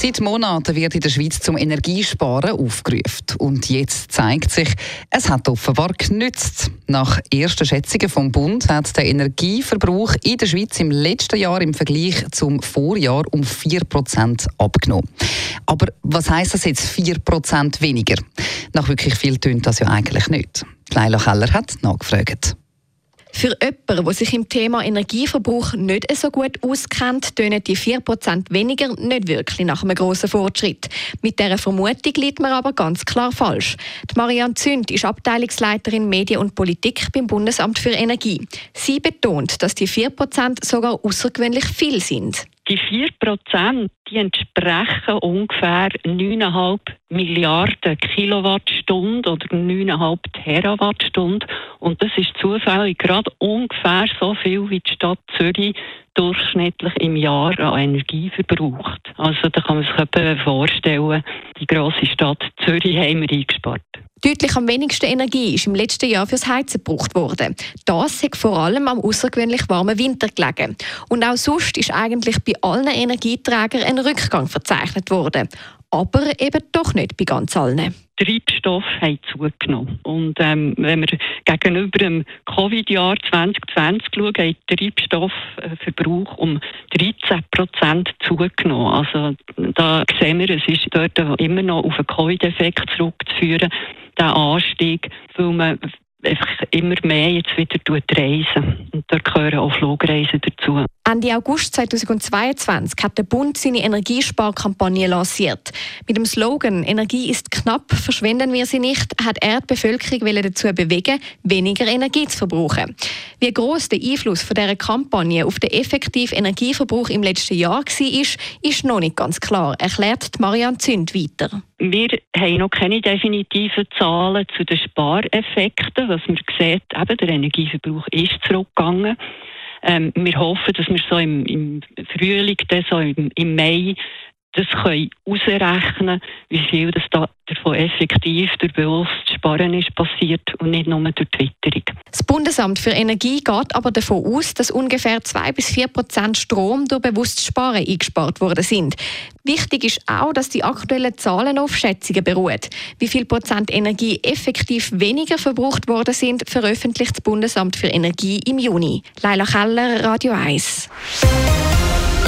Seit Monaten wird in der Schweiz zum Energiesparen aufgerufen. Und jetzt zeigt sich, es hat offenbar genützt. Nach ersten Schätzungen vom Bund hat der Energieverbrauch in der Schweiz im letzten Jahr im Vergleich zum Vorjahr um 4% abgenommen. Aber was heißt das jetzt 4% weniger? Nach wirklich viel tönt das ja eigentlich nicht. Leila Keller hat nachgefragt. Für jemanden, der sich im Thema Energieverbrauch nicht so gut auskennt, tönen die 4% weniger nicht wirklich nach einem grossen Fortschritt. Mit dieser Vermutung liegt man aber ganz klar falsch. Die Marianne Zünd ist Abteilungsleiterin Medien und Politik beim Bundesamt für Energie. Sie betont, dass die 4% sogar außergewöhnlich viel sind. Die 4 Prozent entsprechen ungefähr 9,5 Milliarden Kilowattstunden oder 9,5 Terawattstunden. Und das ist zufällig gerade ungefähr so viel, wie die Stadt Zürich durchschnittlich im Jahr an Energie verbraucht. Also da kann man sich vorstellen, die grosse Stadt Zürich haben wir eingespart. Deutlich am wenigsten Energie ist im letzten Jahr fürs Heizen gebraucht worden. Das hat vor allem am außergewöhnlich warmen Winter gelegen. Und auch sonst ist eigentlich bei allen Energieträgern ein Rückgang verzeichnet worden. Aber eben doch nicht bei ganz allen. Treibstoff haben zugenommen. Und ähm, wenn wir gegenüber dem Covid-Jahr 2020 schauen, hat der Treibstoffverbrauch um 13 Prozent zugenommen. Also da sehen wir, es ist dort immer noch auf einen Covid-Effekt zurückzuführen der Anstieg, weil man einfach immer mehr jetzt wieder reisen. Und da gehören auch Flugreisen dazu. Ende August 2022 hat der Bund seine Energiesparkampagne lanciert. Mit dem Slogan Energie ist knapp, verschwenden wir sie nicht, hat er die Bevölkerung dazu bewegen, weniger Energie zu verbrauchen. Wie groß der Einfluss von dieser Kampagne auf den effektiven Energieverbrauch im letzten Jahr war, ist noch nicht ganz klar, erklärt Marianne Zünd weiter. Wir haben noch keine definitiven Zahlen zu den Spareffekten. Was man sieht, eben der Energieverbrauch ist zurückgegangen. Ähm, wir hoffen, dass wir so im, im Frühling, so im, im Mai, das können ausrechnen, wie viel das da davon effektiv durch bewusstes Sparen ist passiert und nicht nur durch die Witterung. Das Bundesamt für Energie geht aber davon aus, dass ungefähr 2 bis 4 Prozent Strom durch bewusstes Sparen eingespart worden sind. Wichtig ist auch, dass die aktuellen Zahlen auf Schätzungen beruhen. Wie viel Prozent Energie effektiv weniger verbraucht worden sind, veröffentlicht das Bundesamt für Energie im Juni. Leila Keller, Radio 1.